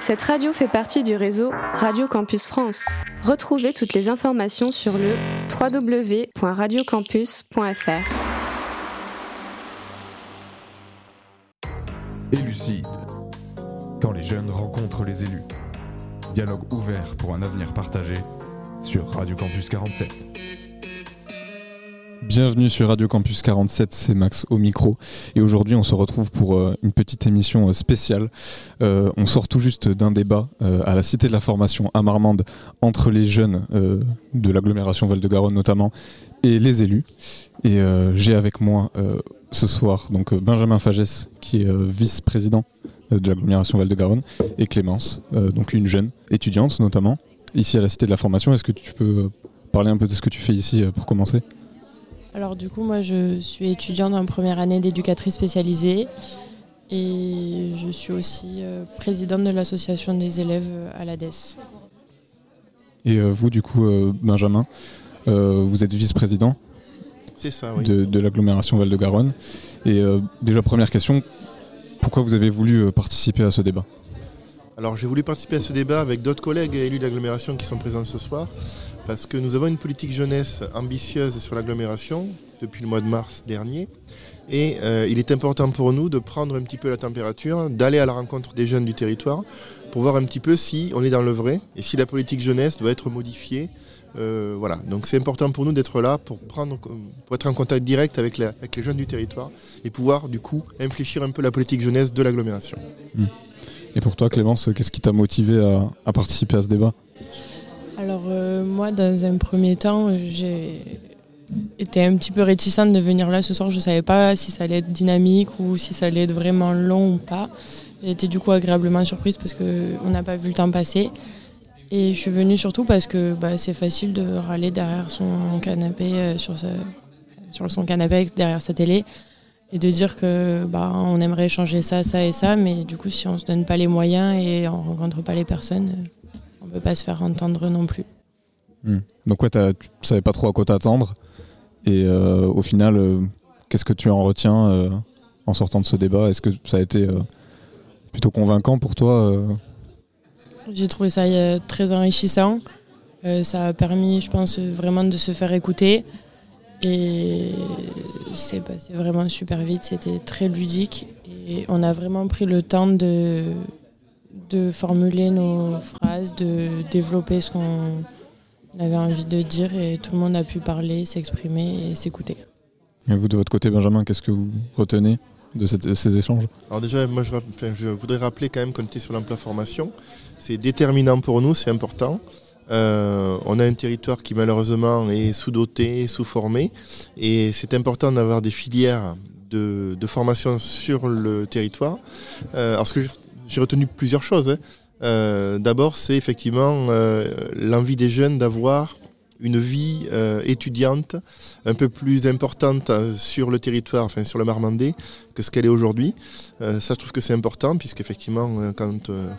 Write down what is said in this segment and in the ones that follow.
Cette radio fait partie du réseau Radio Campus France. Retrouvez toutes les informations sur le www.radiocampus.fr. Élucide. Quand les jeunes rencontrent les élus. Dialogue ouvert pour un avenir partagé sur Radio Campus 47. Bienvenue sur Radio Campus 47, c'est Max au micro. Et aujourd'hui, on se retrouve pour euh, une petite émission euh, spéciale. Euh, on sort tout juste d'un débat à la Cité de la Formation à Marmande entre les jeunes de l'agglomération Val-de-Garonne notamment et les élus. Et j'ai avec moi ce soir donc Benjamin Fagès, qui est vice-président de l'agglomération Val-de-Garonne, et Clémence, donc une jeune étudiante notamment, ici à la Cité de la Formation. Est-ce que tu peux parler un peu de ce que tu fais ici pour commencer? Alors du coup, moi je suis étudiante en première année d'éducatrice spécialisée et je suis aussi euh, présidente de l'association des élèves euh, à l'ADES. Et euh, vous du coup, Benjamin, vous êtes vice-président ça, oui. de, de l'agglomération Val-de-Garonne. Et déjà première question, pourquoi vous avez voulu participer à ce débat? Alors j'ai voulu participer à ce débat avec d'autres collègues élus d'agglomération qui sont présents ce soir, parce que nous avons une politique jeunesse ambitieuse sur l'agglomération depuis le mois de mars dernier. Et euh, il est important pour nous de prendre un petit peu la température, d'aller à la rencontre des jeunes du territoire, pour voir un petit peu si on est dans le vrai et si la politique jeunesse doit être modifiée. Euh, voilà, donc c'est important pour nous d'être là pour, prendre, pour être en contact direct avec, les jeunes du territoire et pouvoir du coup infléchir un peu la politique jeunesse de l'agglomération. Mmh. Et pour toi, Clémence, qu'est-ce qui t'a motivé à, participer à ce débat? Alors, euh, moi, dans un premier temps, j'ai été un petit peu réticente de venir là ce soir. Je ne savais pas si ça allait être dynamique ou si ça allait être vraiment long ou pas. J'ai été du coup agréablement surprise parce qu'on n'a pas vu le temps passer. Et je suis venue surtout parce que bah, c'est facile de râler derrière son canapé, euh, sur, sur son canapé derrière sa télé et de dire que bah, on aimerait changer ça, ça et ça, mais du coup, si on se donne pas les moyens et on rencontre pas les personnes, on peut pas se faire entendre non plus. Hmm. Donc ouais, tu savais pas trop à quoi t'attendre, et euh, au final, euh, qu'est-ce que tu en retiens euh, en sortant de ce débat? Est-ce que ça a été plutôt convaincant pour toi J'ai trouvé ça très enrichissant. ça a permis, je pense, vraiment de se faire écouter. Et c'est passé vraiment super vite, c'était très ludique et on a vraiment pris le temps de, de formuler nos phrases, de développer ce qu'on avait envie de dire et tout le monde a pu parler, s'exprimer et s'écouter. Et vous de votre côté Benjamin, qu'est-ce que vous retenez de ces échanges? Alors déjà, moi je, je, voudrais rappeler quand même qu'on était sur l'emploi formation. C'est déterminant pour nous, c'est important. Euh, on a un territoire qui malheureusement est sous-doté, sous-formé, et c'est important d'avoir des filières de, formation sur le territoire. Euh, alors ce que j'ai retenu plusieurs choses. Hein. Euh, d'abord, c'est effectivement l'envie des jeunes d'avoir une vie étudiante un peu plus importante sur le territoire, enfin sur le Marmandais, que ce qu'elle est aujourd'hui. ça, je trouve que c'est important, puisqu'effectivement, quand euh,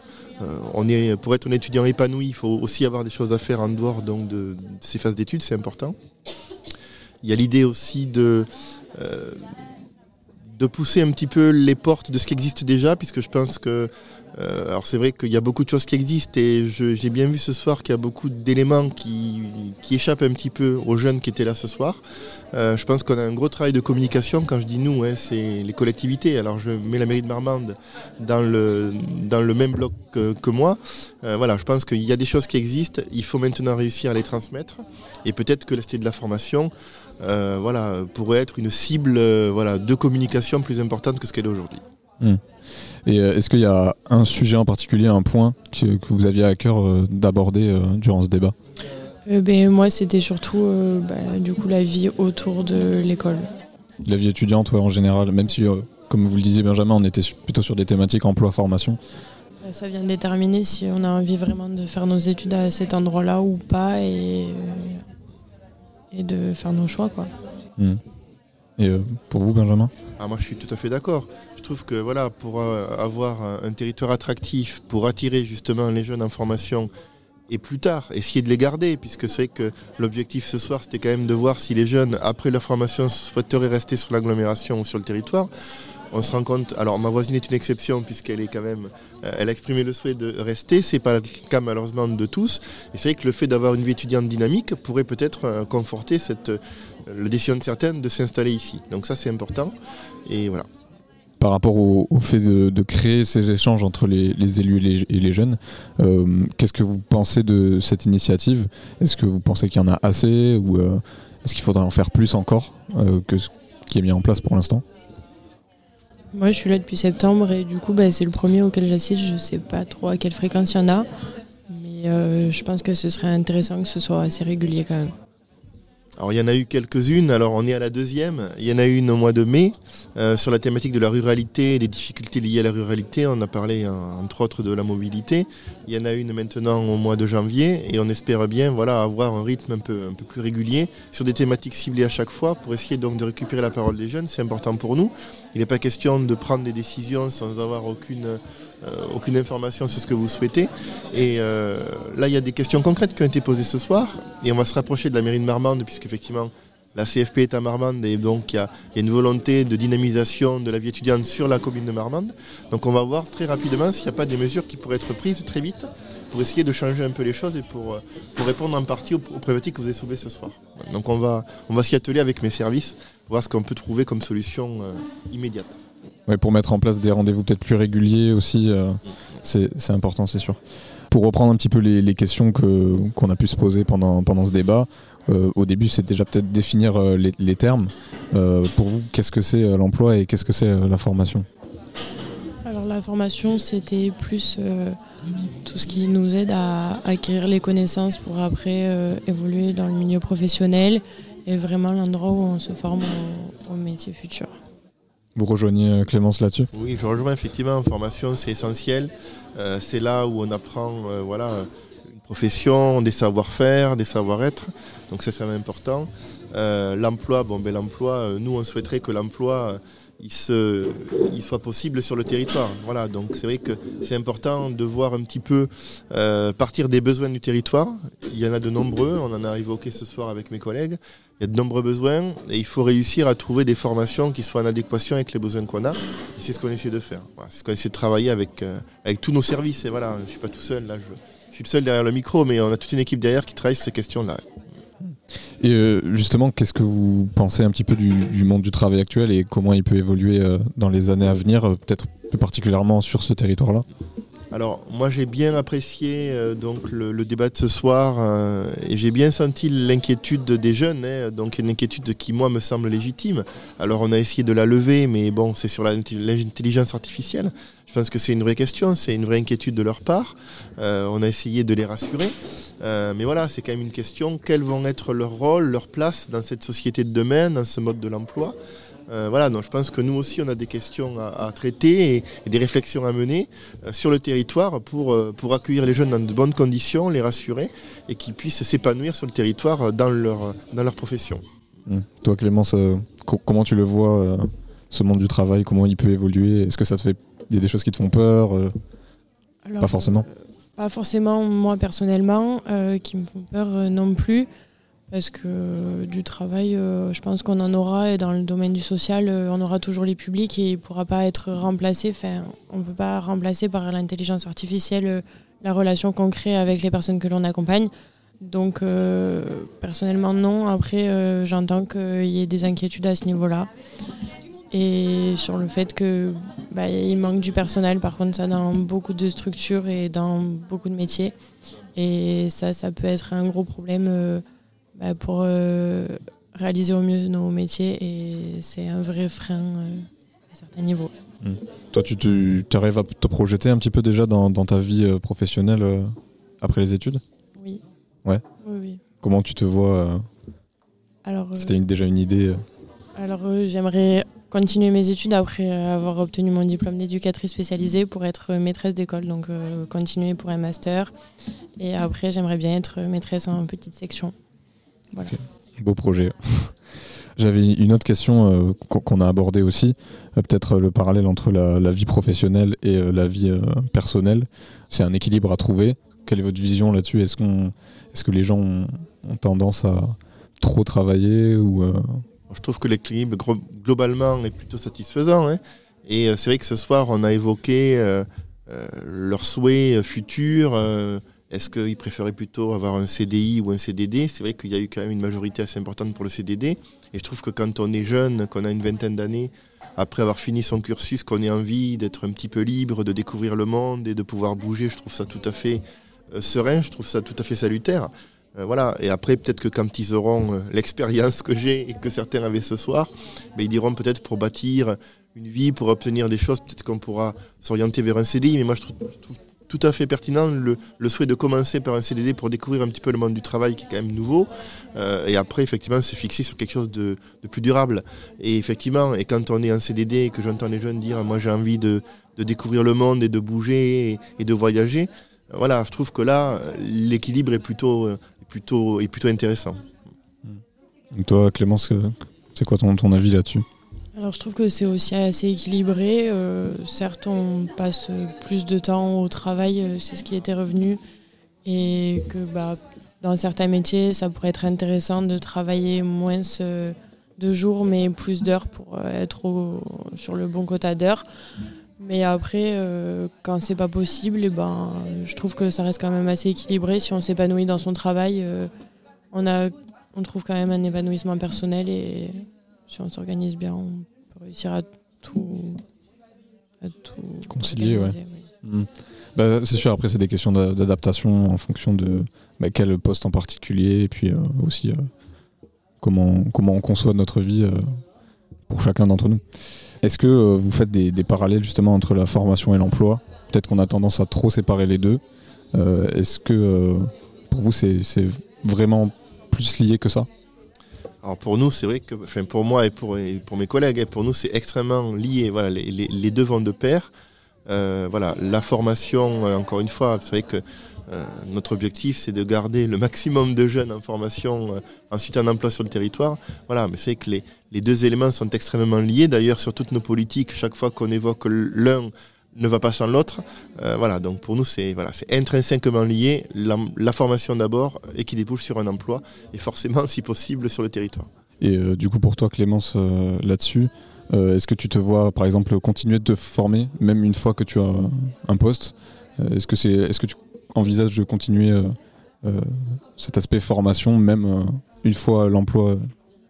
on est, pour être un étudiant épanoui, il faut aussi avoir des choses à faire en dehors donc, de, ces phases d'études, c'est important. Il y a l'idée aussi euh, de pousser un petit peu les portes de ce qui existe déjà, puisque je pense que euh, alors c'est vrai qu'il y a beaucoup de choses qui existent et j'ai bien vu ce soir qu'il y a beaucoup d'éléments qui, échappent un petit peu aux jeunes qui étaient là ce soir. Euh, je pense qu'on a un gros travail de communication. Quand je dis nous, hein, c'est les collectivités. Alors je mets la mairie de Marmande dans le, dans le même bloc que, moi. Euh, voilà, je pense qu'il y a des choses qui existent. Il faut maintenant réussir à les transmettre. Et peut-être que la cité de la formation voilà, pourrait être une cible voilà, de communication plus importante que ce qu'elle est aujourd'hui. Hmm. Et euh, est-ce qu'il y a un sujet en particulier, un point que, vous aviez à cœur euh, d'aborder euh, durant ce débat? Ben, Moi, c'était surtout bah, du coup, la vie autour de l'école. La vie étudiante, en général, même si, comme vous le disiez Benjamin, on était plutôt sur des thématiques emploi-formation. Bah, ça vient de déterminer si on a envie vraiment de faire nos études à cet endroit-là ou pas et, et de faire nos choix. Quoi. Hmm. Et pour vous, Benjamin ah, Moi, je suis tout à fait d'accord. Je trouve que voilà, pour euh, avoir un territoire attractif, pour attirer justement les jeunes en formation, et plus tard, essayer de les garder, puisque c'est vrai que l'objectif ce soir, c'était quand même de voir si les jeunes, après leur formation, souhaiteraient rester sur l'agglomération ou sur le territoire. On se rend compte. Alors ma voisine est une exception puisqu'elle est quand même, euh, elle a exprimé le souhait de rester. C'est pas le cas malheureusement de tous. Et c'est vrai que le fait d'avoir une vie étudiante dynamique pourrait peut-être euh, conforter euh, la décision de certaines de s'installer ici. Donc ça c'est important. Et voilà. Par rapport au, fait de, créer ces échanges entre les, élus et les, jeunes, qu'est-ce que vous pensez de cette initiative? Est-ce que vous pensez qu'il y en a assez ou est-ce qu'il faudrait en faire plus encore que ce qui est mis en place pour l'instant? Moi, je suis là depuis septembre et du coup, bah, c'est le premier auquel j'assiste. Je sais pas trop à quelle fréquence il y en a, mais euh, je pense que ce serait intéressant que ce soit assez régulier quand même. Alors il y en a eu quelques-unes, alors on est à la deuxième. Il y en a eu une au mois de mai euh, sur la thématique de la ruralité et des difficultés liées à la ruralité. On a parlé euh, entre autres de la mobilité. Il y en a une maintenant au mois de janvier et on espère bien voilà, avoir un rythme un peu, un peu plus régulier sur des thématiques ciblées à chaque fois pour essayer donc de récupérer la parole des jeunes. C'est important pour nous. Il n'est pas question de prendre des décisions sans avoir aucune, aucune information sur ce que vous souhaitez. Et euh, là, il y a des questions concrètes qui ont été posées ce soir. Et on va se rapprocher de la mairie de Marmande, puisqu'effectivement, la CFP est à Marmande. Et donc, il y, a, y a une volonté de dynamisation de la vie étudiante sur la commune de Marmande. Donc, on va voir très rapidement s'il n'y a pas des mesures qui pourraient être prises très vite pour essayer de changer un peu les choses et pour, euh, pour répondre en partie aux, problématiques que vous avez soulevées ce soir. Donc, on va, on va s'y atteler avec mes services, voir ce qu'on peut trouver comme solution euh, immédiate. Ouais, pour mettre en place des rendez-vous peut-être plus réguliers aussi, euh, c'est important, c'est sûr. Pour reprendre un petit peu les, les questions que- qu'on a pu se poser pendant, pendant ce débat, euh, au début c'est déjà peut-être définir euh, les, termes. Pour vous, qu'est-ce que c'est l'emploi et qu'est-ce que c'est la formation? Alors la formation, c'était plus tout ce qui nous aide à acquérir les connaissances pour après évoluer dans le milieu professionnel et vraiment l'endroit où on se forme au métier futur. Vous rejoignez euh, Clémence là-dessus? Oui, je rejoins effectivement. En formation, c'est essentiel. Euh, c'est là où on apprend euh, voilà, une profession, des savoir-faire, des savoir-être. Donc c'est quand même important. L'emploi, bon, ben, l'emploi, nous, on souhaiterait que l'emploi il, se, il soit possible sur le territoire. Voilà, donc c'est vrai que c'est important de voir un petit peu partir des besoins du territoire. Il y en a de nombreux, on en a évoqué ce soir avec mes collègues. Il y a de nombreux besoins et il faut réussir à trouver des formations qui soient en adéquation avec les besoins qu'on a. C'est ce qu'on essaie de faire. C'est ce qu'on essaie de travailler avec, euh, avec tous nos services. Et voilà, je ne suis pas tout seul. Là, je, suis le seul derrière le micro, mais on a toute une équipe derrière qui travaille sur ces questions-là. Et euh, justement, qu'est-ce que vous pensez un petit peu du, monde du travail actuel et comment il peut évoluer euh, dans les années à venir, peut-être plus particulièrement sur ce territoire-là? Alors, moi, j'ai bien apprécié euh, donc le, débat de ce soir euh, et j'ai bien senti l'inquiétude des jeunes, hein, donc une inquiétude qui, moi, me semble légitime. Alors, on a essayé de la lever, mais bon, c'est sur l'intelligence artificielle. Je pense que c'est une vraie question, c'est une vraie inquiétude de leur part. Euh, on a essayé de les rassurer. Mais voilà, c'est quand même une question. Quels vont être leur rôle, leur place dans cette société de demain, dans ce mode de l'emploi? Euh, Voilà, donc je pense que nous aussi, on a des questions à, à traiter et, et des réflexions à mener euh, sur le territoire pour, euh, pour accueillir les jeunes dans de bonnes conditions, les rassurer et qu'ils puissent s'épanouir sur le territoire dans leur, dans leur profession. Hmm. Toi, Clémence, euh, co- comment tu le vois, euh, ce monde du travail? Comment il peut évoluer? Est-ce que ça te fait. Il y a des choses qui te font peur euh, Alors, Pas forcément. euh, Pas forcément moi personnellement, euh, qui me font peur euh, non plus. Parce que euh, du travail, euh, je pense qu'on en aura, et dans le domaine du social, euh, on aura toujours les publics et il ne pourra pas être remplacé. Enfin, on ne peut pas remplacer par l'intelligence artificielle la relation qu'on crée avec les personnes que l'on accompagne. Donc, personnellement, non. Après, j'entends qu'il y ait des inquiétudes à ce niveau-là. Et sur le fait que bah, il manque du personnel, par contre, ça dans beaucoup de structures et dans beaucoup de métiers. Et ça, ça peut être un gros problème bah, pour euh, réaliser au mieux nos métiers. Et c'est un vrai frein euh, à certains niveaux. Toi, tu, tu arrives à te projeter un petit peu déjà dans, dans ta vie euh, professionnelle après les études? Oui. Ouais. Oui, oui. Comment tu te vois Alors, C'était une- déjà une idée Alors j'aimerais continuer mes études après avoir obtenu mon diplôme d'éducatrice spécialisée pour être maîtresse d'école, donc continuer pour un master. Et après j'aimerais bien être maîtresse en petite section. Voilà. Beau projet. J'avais une autre question euh, qu'on a abordée aussi, euh, peut-être le parallèle entre la, la vie professionnelle et euh, la vie euh, personnelle. C'est un équilibre à trouver. Quelle est votre vision là-dessus? Est-ce qu'on, est-ce que les gens ont, ont tendance à trop travailler ou euh, Je trouve que l'équilibre globalement est plutôt satisfaisant. hein. Et c'est vrai que ce soir, on a évoqué leurs souhaits futurs. Est-ce qu'ils préféraient plutôt avoir un CDI ou un CDD C'est vrai qu'il y a eu quand même une majorité assez importante pour le CDD. Et je trouve que quand on est jeune, qu'on a une vingtaine d'années, après avoir fini son cursus, qu'on ait envie d'être un petit peu libre, de découvrir le monde et de pouvoir bouger, je trouve ça tout à fait euh, serein, je trouve ça tout à fait salutaire. Euh, voilà. Et après, peut-être que quand ils auront euh, l'expérience que j'ai et que certains avaient ce soir, ben, ils diront peut-être pour bâtir une vie, pour obtenir des choses, peut-être qu'on pourra s'orienter vers un CDI. Mais moi, je trouve, tout à fait pertinent le, souhait de commencer par un CDD pour découvrir un petit peu le monde du travail qui est quand même nouveau. et après, effectivement, se fixer sur quelque chose de, plus durable. Et effectivement, et quand on est en CDD et que j'entends les jeunes dire moi j'ai envie de, découvrir le monde et de bouger et de voyager, voilà, je trouve que là, l'équilibre est plutôt, plutôt intéressant. toi, Clémence, c'est quoi ton, ton avis là-dessus? Alors je trouve que c'est aussi assez équilibré. Euh, certes, on passe plus de temps au travail, euh, c'est ce qui était revenu, et que bah, dans certains métiers, ça pourrait être intéressant de travailler moins de jours, mais plus d'heures pour être sur le bon quota d'heures. Mais après, euh, quand c'est pas possible, eh ben, je trouve que ça reste quand même assez équilibré. Si on s'épanouit dans son travail, euh, on, a, on trouve quand même un épanouissement personnel et si on s'organise bien, on peut réussir à tout, concilier. Ouais. Hmm. Bah, c'est sûr, après, c'est des questions d'adaptation en fonction de bah, quel poste en particulier et puis euh, aussi comment, comment on conçoit notre vie pour chacun d'entre nous. Est-ce que euh, vous faites des, parallèles justement entre la formation et l'emploi? Peut-être qu'on a tendance à trop séparer les deux. Euh, est-ce que euh, pour vous c'est vraiment plus lié que ça? Alors pour nous, c'est vrai que, enfin pour moi et pour, pour mes collègues, pour nous c'est extrêmement lié. Voilà, les, deux vont de pair. voilà, la formation, encore une fois, c'est vrai que euh, notre objectif, c'est de garder le maximum de jeunes en formation, euh, ensuite en emploi sur le territoire. Voilà, mais c'est que les, les, deux éléments sont extrêmement liés. D'ailleurs, sur toutes nos politiques, chaque fois qu'on évoque l'un, ne va pas sans l'autre. Euh, voilà, donc pour nous, c'est voilà, intrinsèquement lié. La, formation d'abord et qui débouche sur un emploi et forcément, si possible, sur le territoire. Et du coup, pour toi, Clémence, là-dessus, est-ce que tu te vois, par exemple, continuer de te former, même une fois que tu as un poste? Est-ce que, c'est, est-ce que tu envisage de continuer euh, euh, cet aspect formation, même euh, une fois l'emploi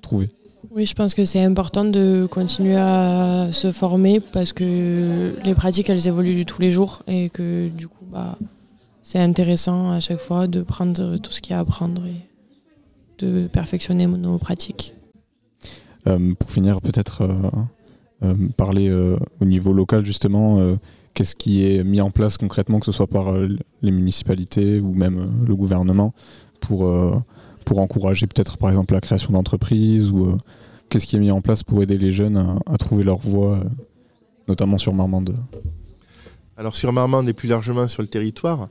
trouvé? Oui, je pense que c'est important de continuer à se former parce que les pratiques, elles évoluent tous les jours et que du coup, bah, c'est intéressant à chaque fois de prendre tout ce qu'il y a à apprendre et de perfectionner nos pratiques. pour finir, peut-être parler au niveau local, justement, qu'est-ce qui est mis en place concrètement, que ce soit par euh, les municipalités ou même euh, le gouvernement, pour, euh, pour encourager peut-être par exemple la création d'entreprises ou qu'est-ce qui est mis en place pour aider les jeunes à, trouver leur voie, notamment sur Marmande Alors sur Marmande et plus largement sur le territoire,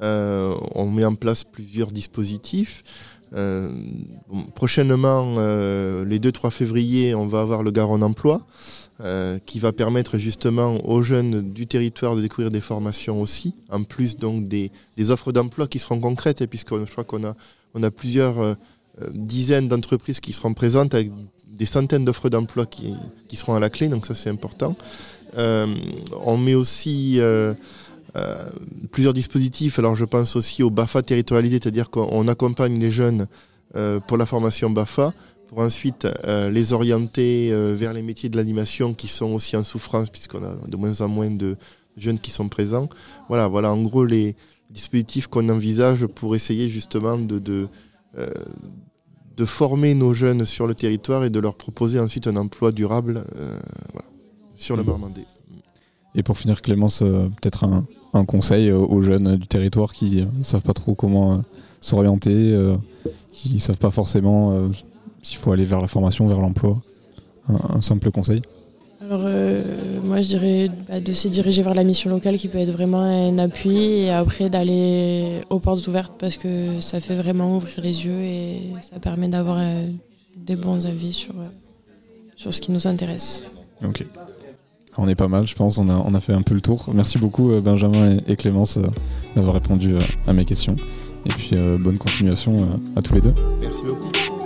on met en place plusieurs dispositifs. prochainement, les 2-3 février, on va avoir le Garonne Emploi. Euh, qui va permettre justement aux jeunes du territoire de découvrir des formations aussi, en plus donc des, offres d'emploi qui seront concrètes, hein, puisque je crois qu'on a, on a plusieurs euh, euh, dizaines d'entreprises qui seront présentes avec des centaines d'offres d'emploi qui, seront à la clé, donc ça c'est important. on met aussi plusieurs dispositifs, alors je pense aussi au BAFA territorialisé, c'est-à-dire qu'on accompagne les jeunes pour la formation BAFA, pour ensuite euh, les orienter euh, vers les métiers de l'animation qui sont aussi en souffrance puisqu'on a de moins en moins de jeunes qui sont présents. Voilà, voilà en gros les dispositifs qu'on envisage pour essayer justement de, de, euh, de, former nos jeunes sur le territoire et de leur proposer ensuite un emploi durable sur le Marmandais. Et pour finir, Clémence, peut-être un, un, conseil aux jeunes du territoire qui ne savent pas trop comment s'orienter, qui ne savent pas forcément s'il faut aller vers la formation, vers l'emploi. Un, simple conseil alors euh, moi je dirais bah, de se diriger vers la mission locale qui peut être vraiment un appui et après d'aller aux portes ouvertes parce que ça fait vraiment ouvrir les yeux et ça permet d'avoir euh, des bons avis sur, euh, sur ce qui nous intéresse. Ok. On est pas mal, je pense, on a, on a fait un peu le tour. Merci beaucoup Benjamin et, Clémence d'avoir répondu à mes questions. Et puis bonne continuation à tous les deux. Merci beaucoup.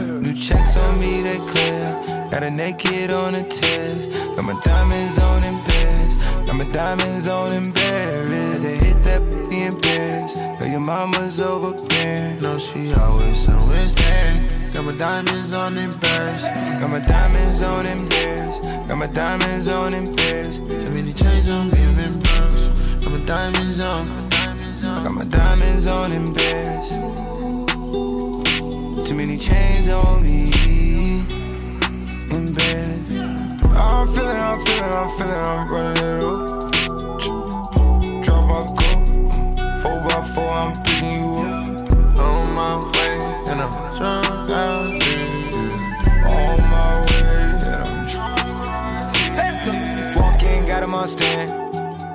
New checks on me, they clear. Got a naked on a test. Got my diamonds on in Paris. Got my diamonds on in Paris. They hit that in Paris. Know your mama's overbearing. No, she always somewhere there. Got my diamonds on in Paris. Got my diamonds on in Paris. Got my diamonds on in Paris. Too many chains on me, in Paris. Got my diamonds on. Got my diamonds on in Paris. Too many chains on me in bed. I'm feeling, I'm feeling, I'm feeling, I'm running it up. Drop my cup, four by four, I'm picking you up. On my way, and I'm drunk out. On my way, and I'm Let's go. Walk in, got him on stand.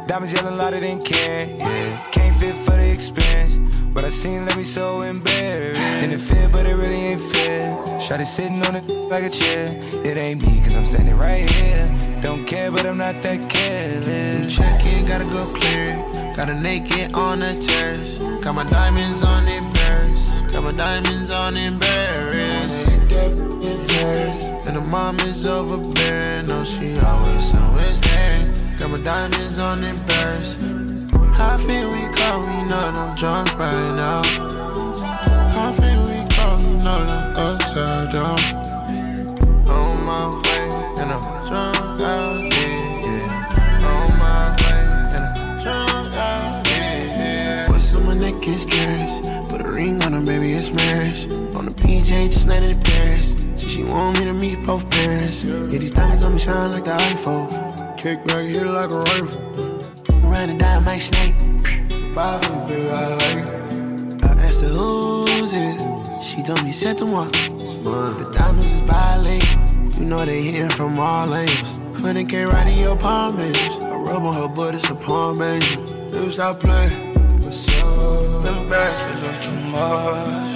Diamonds yelling louder than can. Yeah, can't fit for the expense. But I seen let me so embarrassed. In the fit, but it really ain't fair. Shot it sitting on it like a chair. It ain't me, cause I'm standing right here. Don't care, but I'm not that careless. Check it, gotta go clear. Got a naked on the terrace. Got my diamonds on Paris. Got my diamonds on Paris. And the mom is overbearing. No, she always somewhere there. Got my diamonds on Paris. How feel we call, we know I'm drunk right now. How feel we call, we know I'm upside down. On my way, and I'm drunk out here, yeah. On my way, and I'm drunk out here. What's on my neck is curious. Put a ring on her, baby, it's marriage. On the PJ, just landed in Paris. She, she want me to meet both parents. Yeah, these diamonds on me shine like the iPhone. Kick back, hit it like a rifle. Ran and my snake. Baby, I like. I asked her who's it. She told me set them up. The diamonds is bilingual. You know they hitting from all angles. 100k right in your palm angels. I rub on her butt, it's a palm angel. Never stop playing. What's up? Them bags look much.